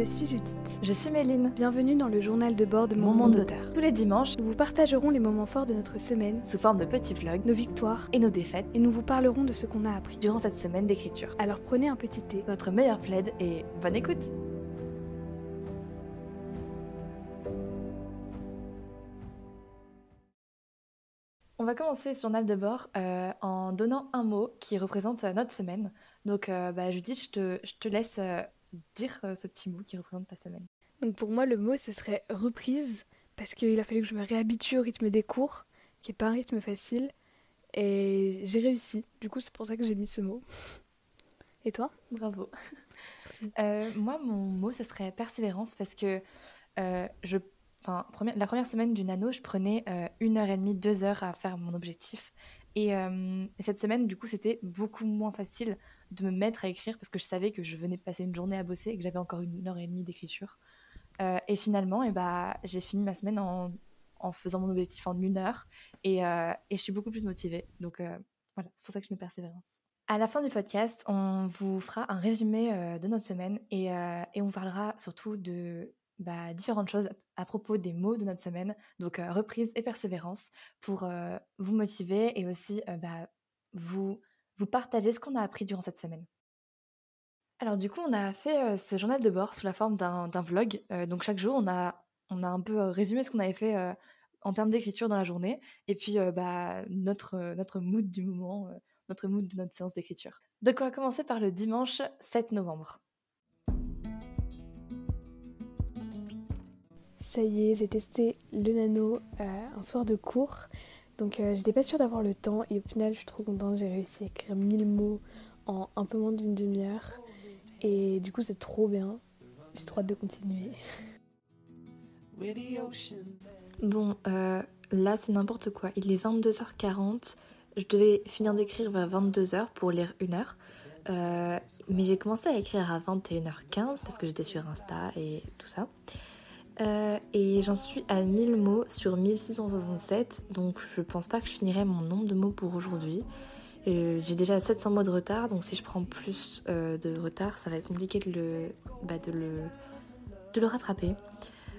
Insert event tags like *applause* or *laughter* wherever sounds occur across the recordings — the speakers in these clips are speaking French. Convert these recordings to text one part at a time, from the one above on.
Je suis Judith. Je suis Méline. Bienvenue dans le journal de bord de Mon, Mon Monde d'auteur. Tous les dimanches, Nous vous partagerons les moments forts de notre semaine, sous forme de petits vlogs, nos victoires, et nos défaites et nous vous parlerons de ce qu'on a appris. durant cette semaine d'écriture. Alors prenez un petit thé. Votre meilleure plaide et bonne écoute On va commencer ce journal de bord euh, en donnant un mot qui représente euh, notre semaine. Donc, euh, bah, Judith, je te, je te laisse dire euh, ce petit mot qui représente ta semaine. Donc pour moi, le mot, ce serait reprise, parce qu'il a fallu que je me réhabitue au rythme des cours, qui est pas un rythme facile, et j'ai réussi. Du coup, c'est pour ça que j'ai mis ce mot. *laughs* Et toi? Bravo. Euh, moi, mon mot, ce serait persévérance parce que euh, je, enfin, première- la première semaine du nano, je prenais euh, une heure et demie, deux heures à faire mon objectif. Et, euh, et cette semaine, du coup, c'était beaucoup moins facile de me mettre à écrire parce que je savais que je venais de passer une journée à bosser et que j'avais encore une heure et demie d'écriture. Euh, et finalement, eh bah, j'ai fini ma semaine en, faisant mon objectif en une heure et, euh, et je suis beaucoup plus motivée. Donc voilà, c'est pour ça que je mets persévérance. À la fin du podcast, on vous fera un résumé de notre semaine et, et on parlera surtout de bah, différentes choses à propos des mots de notre semaine, donc euh, reprise et persévérance, pour euh, vous motiver et aussi euh, bah, vous, partager ce qu'on a appris durant cette semaine. Alors du coup, on a fait ce journal de bord sous la forme d'un vlog. Donc chaque jour, on a, un peu résumé ce qu'on avait fait en termes d'écriture dans la journée et puis bah, notre, notre mood du moment, notre mood de notre séance d'écriture. Donc on va commencer par le dimanche 7 novembre. Ça y est, j'ai testé le nano euh, un soir de cours. Donc euh, j'étais pas sûre d'avoir le temps et au final je suis trop contente, j'ai réussi à écrire 1000 mots en un peu moins d'une demi-heure. Et du coup c'est trop bien. J'ai trop hâte de continuer. Bon, euh, là c'est n'importe quoi. Il est 22h40. Je devais finir d'écrire vers 22h pour lire une heure. Mais j'ai commencé à écrire à 21h15 parce que j'étais sur Insta et tout ça. Euh, et j'en suis à 1000 mots sur 1667, donc je pense pas que je finirai mon nombre de mots pour aujourd'hui. Euh, J'ai déjà 700 mots de retard, donc si je prends plus euh, de retard, ça va être compliqué de le, bah, de le, de le rattraper.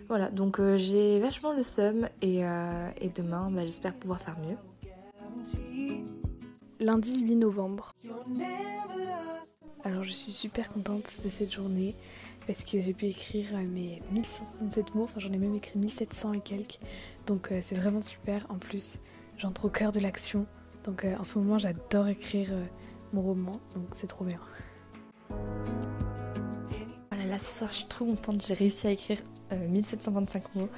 Voilà, donc j'ai vachement le seum et, et demain, bah, j'espère pouvoir faire mieux. Lundi 8 novembre. Alors je suis super contente de cette journée parce que j'ai pu écrire euh, mes 1167 mots, enfin j'en ai même écrit 1700 et quelques. Donc euh, c'est vraiment super. En plus, j'entre au cœur de l'action. Donc euh, en ce moment j'adore écrire mon roman, donc c'est trop bien. Voilà, là ce soir, je suis trop contente, j'ai réussi à écrire euh, 1725 mots.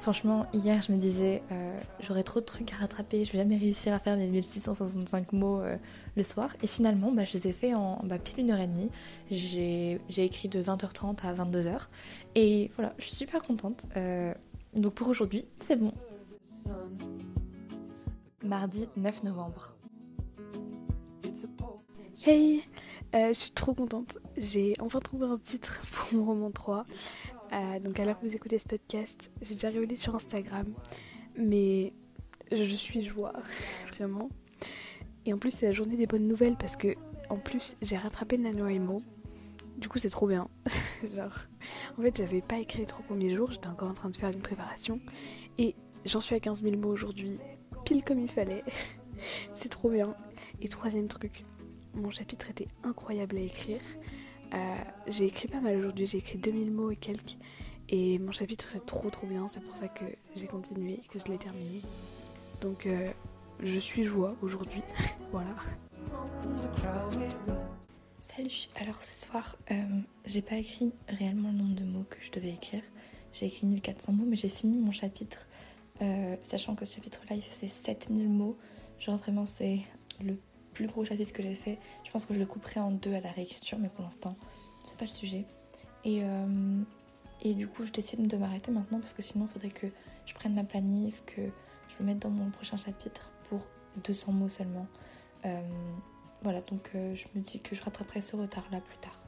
Franchement, hier, je me disais, euh, j'aurais trop de trucs à rattraper, je vais jamais réussir à faire les 1665 mots euh, le soir. Et finalement, bah, je les ai fait en bah, pile une heure et demie. J'ai écrit de 20h30 à 22h. Et voilà, je suis super contente. Euh, donc pour aujourd'hui, c'est bon. Mardi 9 novembre. Hey Je suis trop contente. J'ai enfin trouvé un titre pour mon roman 3. Euh, donc à l'heure que vous écoutez ce podcast, j'ai déjà révélé sur Instagram. Mais je suis joie, *laughs* vraiment. Et en plus c'est la journée des bonnes nouvelles parce que en plus j'ai rattrapé le NaNoWriMo. Du coup c'est trop bien. *laughs* Genre, en fait j'avais pas écrit les trois premiers jours, j'étais encore en train de faire une préparation. Et j'en suis à 15 000 mots aujourd'hui, pile comme il fallait. *laughs* c'est trop bien. Et troisième truc, mon chapitre était incroyable à écrire. Euh, j'ai écrit pas mal aujourd'hui, j'ai écrit 2000 mots et quelques. Et mon chapitre est trop trop bien, c'est pour ça que j'ai continué et que je l'ai terminé. Donc euh, je suis joie aujourd'hui. *laughs* voilà. Salut, alors ce soir, euh, j'ai pas écrit réellement le nombre de mots que je devais écrire. J'ai écrit 1400 mots, mais j'ai fini mon chapitre, sachant que ce chapitre-là, il faisait 7000 mots. Genre vraiment, c'est le plus gros chapitre que j'ai fait. Je pense que je le couperai en deux à la réécriture, mais pour l'instant, c'est pas le sujet. Et, euh, et du coup, je décide de m'arrêter maintenant parce que sinon, il faudrait que je prenne ma planif, que je me mette dans mon prochain chapitre pour 200 mots seulement. Euh, voilà, donc euh, je me dis que je rattraperai ce retard-là plus tard.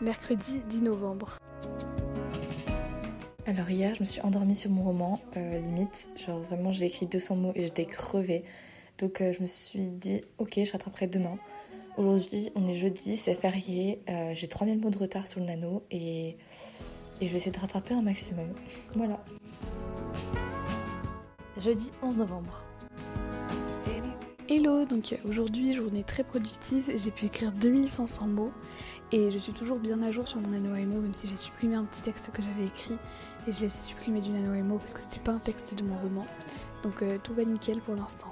Mercredi 10 novembre. Alors hier, je me suis endormie sur mon roman, euh, limite. Genre vraiment, j'ai écrit 200 mots et j'étais crevée. Donc euh, je me suis dit, ok, je rattraperai demain. Aujourd'hui, on est jeudi, c'est férié. Euh, j'ai 3000 mots de retard sur le nano et, et je vais essayer de rattraper un maximum. *laughs* Voilà. Jeudi 11 novembre. Hello, donc aujourd'hui journée très productive, j'ai pu écrire 2500 mots et je suis toujours bien à jour sur mon NaNoWriMo même si j'ai supprimé un petit texte que j'avais écrit et je l'ai supprimé du NaNoWriMo parce que c'était pas un texte de mon roman. Donc euh, tout va nickel pour l'instant.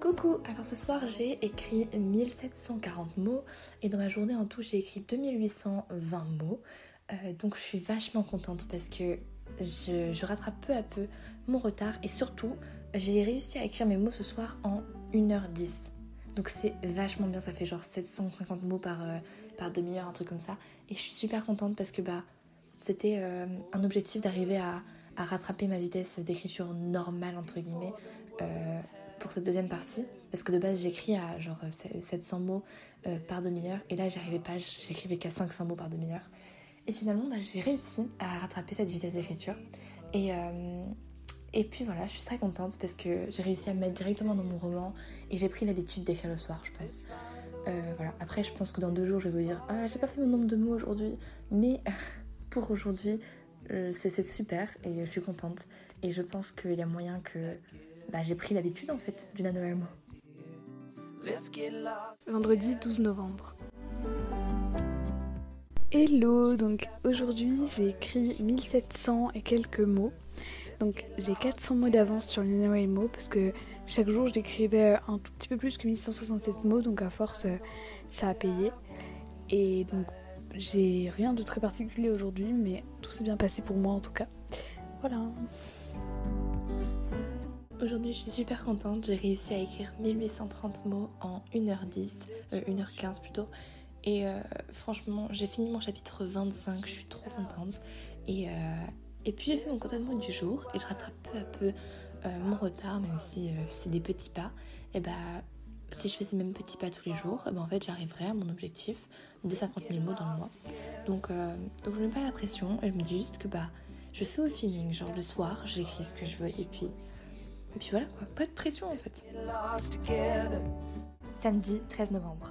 Coucou, alors ce soir j'ai écrit 1740 mots et dans ma journée en tout j'ai écrit 2820 mots. Euh, donc je suis vachement contente parce que je, rattrape peu à peu mon retard et surtout j'ai réussi à écrire mes mots ce soir en 1h10. Donc c'est vachement bien, ça fait genre 750 mots par, euh, par demi-heure, un truc comme ça. Et je suis super contente parce que bah, c'était euh, un objectif d'arriver à, à, rattraper ma vitesse d'écriture normale, entre guillemets, euh, pour cette deuxième partie. Parce que de base j'écris à genre 700 mots par demi-heure et là j'arrivais pas, j'écrivais qu'à 500 mots par demi-heure. Et finalement bah, j'ai réussi à rattraper cette vitesse d'écriture. Et et puis voilà, je suis très contente parce que j'ai réussi à me mettre directement dans mon roman et j'ai pris l'habitude d'écrire le soir, je pense. Euh, voilà. Après, je pense que dans deux jours, je vais vous dire Ah, j'ai pas fait mon nombre de mots aujourd'hui. Mais *laughs* pour aujourd'hui, euh, c'est super et je suis contente. Et je pense qu'il y a moyen que bah, j'ai pris l'habitude en fait du NaNoWriMo. Vendredi 12 novembre. Hello, donc aujourd'hui j'ai écrit 1700 et quelques mots. Donc j'ai 400 mots d'avance sur les mots parce que chaque jour je décrivais un tout petit peu plus que 1167 mots, donc à force euh, ça a payé. Et j'ai rien de très particulier aujourd'hui, mais tout s'est bien passé pour moi en tout cas. Voilà. Aujourd'hui, je suis super contente. J'ai réussi à écrire 1830 mots en 1h10, 1h15 euh, plutôt. Et euh, franchement, j'ai fini mon chapitre 25. Je suis trop contente. Et, et puis j'ai fait mon mots du jour et je rattrape peu à peu euh, mon retard, même si euh, c'est des petits pas. Et bah, si je fais ces mêmes petits pas tous les jours, bah, en fait j'arriverai à mon objectif des 50 000 mots dans le mois. Donc, euh, donc je mets pas la pression et je me dis juste que bah, je fais au feeling, genre le soir j'écris ce que je veux et puis, et puis voilà quoi, pas de pression en fait. Samedi 13 novembre.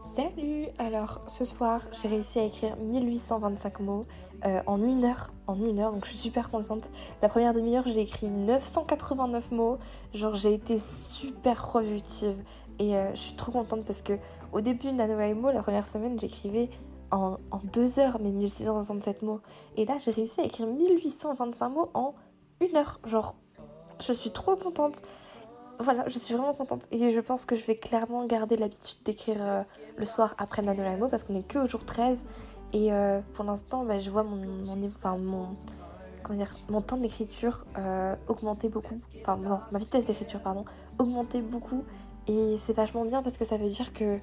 Salut. Alors ce soir j'ai réussi à écrire 1825 mots euh, en une heure, en une heure, donc je suis super contente. La première demi-heure j'ai écrit 989 mots, genre j'ai été super productive et euh, je suis trop contente parce que au début de NaNoWriMo, la première semaine j'écrivais en, en, deux heures mes 1667 mots. Et là j'ai réussi à écrire 1825 mots en une heure, genre je suis trop contente voilà, je suis vraiment contente. Et je pense que je vais clairement garder l'habitude d'écrire euh, le soir après le NaNoWriMo parce qu'on est que au jour 13. Et euh, pour l'instant, bah, je vois mon, enfin, mon, temps d'écriture euh, augmenter beaucoup. Enfin, non, ma vitesse d'écriture, pardon, augmenter beaucoup. Et c'est vachement bien parce que ça veut dire que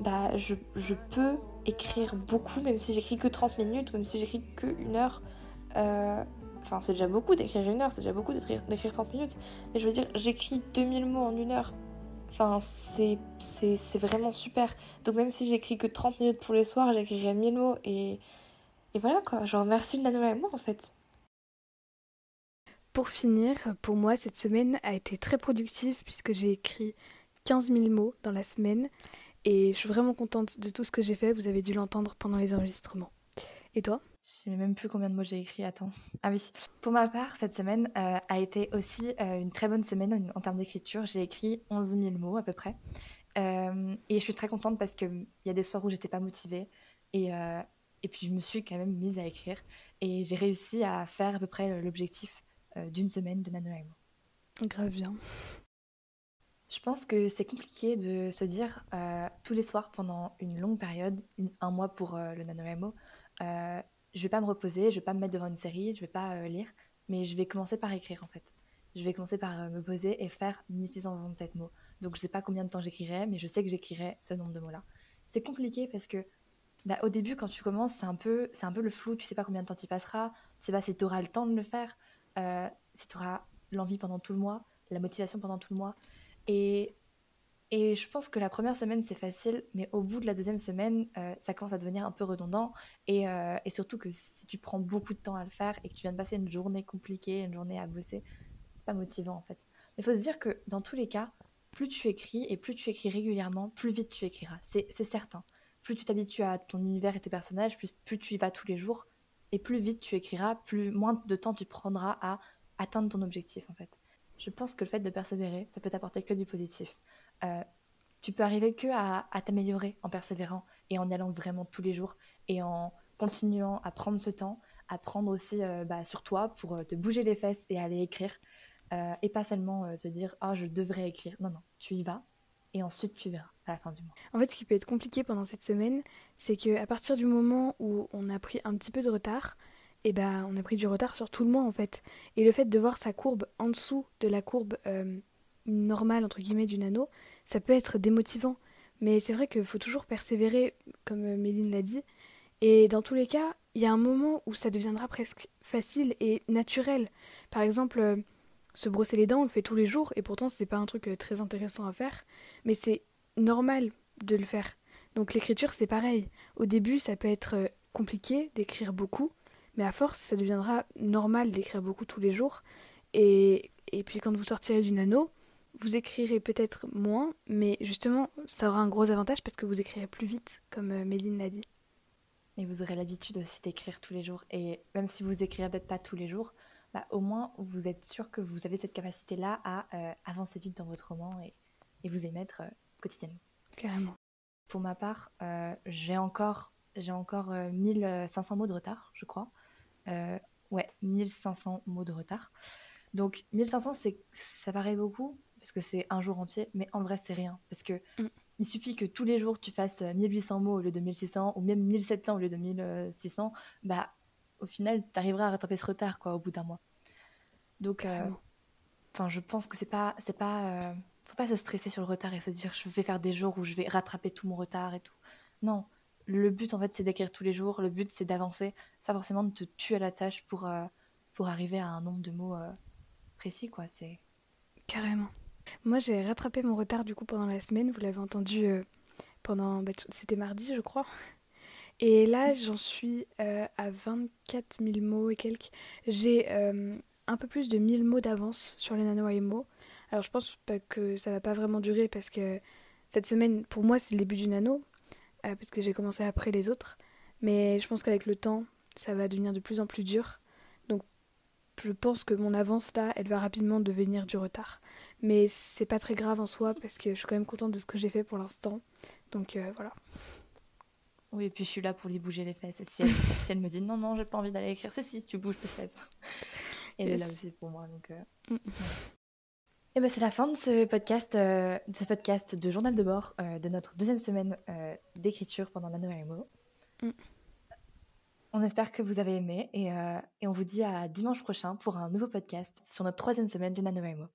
bah, je, je peux écrire beaucoup, même si j'écris que 30 minutes, même si j'écris que une heure. Enfin, c'est déjà beaucoup d'écrire une heure, c'est déjà beaucoup d'écrire 30 minutes. Mais je veux dire, j'écris 2000 mots en une heure. Enfin, c'est vraiment super. Donc même si j'écris que 30 minutes pour les soirs, j'écrirai 1000 mots. Et, et voilà quoi, genre merci de la moi en fait. Pour finir, pour moi, cette semaine a été très productive puisque j'ai écrit 15 000 mots dans la semaine. Et je suis vraiment contente de tout ce que j'ai fait. Vous avez dû l'entendre pendant les enregistrements. Et toi? Je sais même plus combien de mots j'ai écrit. Attends. Ah oui. Pour ma part, cette semaine euh, a été aussi euh, une très bonne semaine en, termes d'écriture. J'ai écrit 11 000 mots à peu près. Euh, et je suis très contente parce qu'il y a des soirs où j'étais pas motivée. Et, et puis je me suis quand même mise à écrire. Et j'ai réussi à faire à peu près l'objectif d'une semaine de NaNoWriMo. Grave bien. Je pense que c'est compliqué de se dire tous les soirs pendant une longue période, un mois pour le NaNoWriMo, je vais pas me reposer, je vais pas me mettre devant une série, je vais pas euh, lire, mais je vais commencer par écrire en fait. Je vais commencer par euh, me poser et faire 1667 mots. Donc je sais pas combien de temps j'écrirai, mais je sais que j'écrirai ce nombre de mots-là. C'est compliqué parce que bah, au début, quand tu commences, c'est un peu, un peu le flou. Tu sais pas combien de temps tu passeras, tu sais pas si tu auras le temps de le faire, euh, si tu auras l'envie pendant tout le mois, la motivation pendant tout le mois. Et et je pense que la première semaine, c'est facile, mais au bout de la deuxième semaine, euh, ça commence à devenir un peu redondant. Et, euh, et, surtout que si tu prends beaucoup de temps à le faire et que tu viens de passer une journée compliquée, une journée à bosser, c'est pas motivant en fait. Mais il faut se dire que dans tous les cas, plus tu écris et plus tu écris régulièrement, plus vite tu écriras. C'est certain. Plus tu t'habitues à ton univers et tes personnages, plus, plus tu y vas tous les jours, et plus vite tu écriras, plus moins de temps tu prendras à atteindre ton objectif en fait. Je pense que le fait de persévérer, ça peut t'apporter que du positif. Euh, tu peux arriver que à, t'améliorer en persévérant et en allant vraiment tous les jours et en continuant à prendre ce temps, à prendre aussi euh, bah, sur toi pour euh, te bouger les fesses et aller écrire. et pas seulement te dire ah je devrais écrire. Non non, tu y vas et ensuite tu verras à la fin du mois. En fait, ce qui peut être compliqué pendant cette semaine, c'est que à partir du moment où on a pris un petit peu de retard, et eh ben on a pris du retard sur tout le mois en fait. Et le fait de voir sa courbe en dessous de la courbe normale entre guillemets du nano, ça peut être démotivant. Mais c'est vrai qu'il faut toujours persévérer, comme euh, Méline l'a dit. Et dans tous les cas, il y a un moment où ça deviendra presque facile et naturel. Par exemple, euh, se brosser les dents, on le fait tous les jours, et pourtant c'est pas un truc très intéressant à faire, mais c'est normal de le faire. Donc l'écriture c'est pareil. Au début ça peut être compliqué d'écrire beaucoup, mais à force, ça deviendra normal d'écrire beaucoup tous les jours. Et, et puis quand vous sortirez du nano, vous écrirez peut-être moins, mais justement, ça aura un gros avantage parce que vous écrirez plus vite, comme euh, Méline l'a dit. Et vous aurez l'habitude aussi d'écrire tous les jours. Et même si vous écrirez peut-être pas tous les jours, bah, au moins vous êtes sûr que vous avez cette capacité-là à euh, avancer vite dans votre roman et, et vous y mettre euh, quotidiennement. Carrément. Pour ma part, j'ai encore, j'ai encore 1500 mots de retard, je crois. Ouais, 1500 mots de retard. Donc 1500, ça paraît beaucoup, parce que c'est un jour entier, mais en vrai, c'est rien. Parce que mm. il suffit que tous les jours, tu fasses 1800 mots au lieu de 1600, ou même 1700 au lieu de 1600, bah, au final, tu arriveras à rattraper ce retard, quoi, au bout d'un mois. Donc, euh, je pense que c'est pas, c'est pas, euh, faut pas se stresser sur le retard et se dire je vais faire des jours où je vais rattraper tout mon retard et tout. Non, le but en fait c'est d'écrire tous les jours, le but c'est d'avancer, c'est pas forcément de te tuer à la tâche pour, euh, pour arriver à un nombre de mots euh, précis quoi, c'est carrément. Moi j'ai rattrapé mon retard du coup pendant la semaine, vous l'avez entendu euh, pendant bah, c'était mardi je crois. Et là j'en suis à 24 000 mots et quelques. J'ai un peu plus de 1000 mots d'avance sur les nano mots. Alors je pense que ça va pas vraiment durer parce que cette semaine pour moi c'est le début du nano euh, parce que j'ai commencé après les autres. Mais je pense qu'avec le temps, ça va devenir de plus en plus dur. Je pense que mon avance là, elle va rapidement devenir du retard. Mais c'est pas très grave en soi parce que je suis quand même contente de ce que j'ai fait pour l'instant. Donc euh, voilà. Oui, et puis je suis là pour lui bouger les fesses. Et si elle, *laughs* si elle me dit non, non, j'ai pas envie d'aller écrire, c'est si, tu bouges les fesses. *laughs* Elle est là aussi pour moi. Donc, euh, mm. Et ben c'est la fin de ce podcast, euh, de ce podcast de journal de bord euh, de notre deuxième semaine euh, d'écriture pendant la Noël mm. On espère que vous avez aimé et, et, on vous dit à dimanche prochain pour un nouveau podcast sur notre troisième semaine du NaNoWriMo.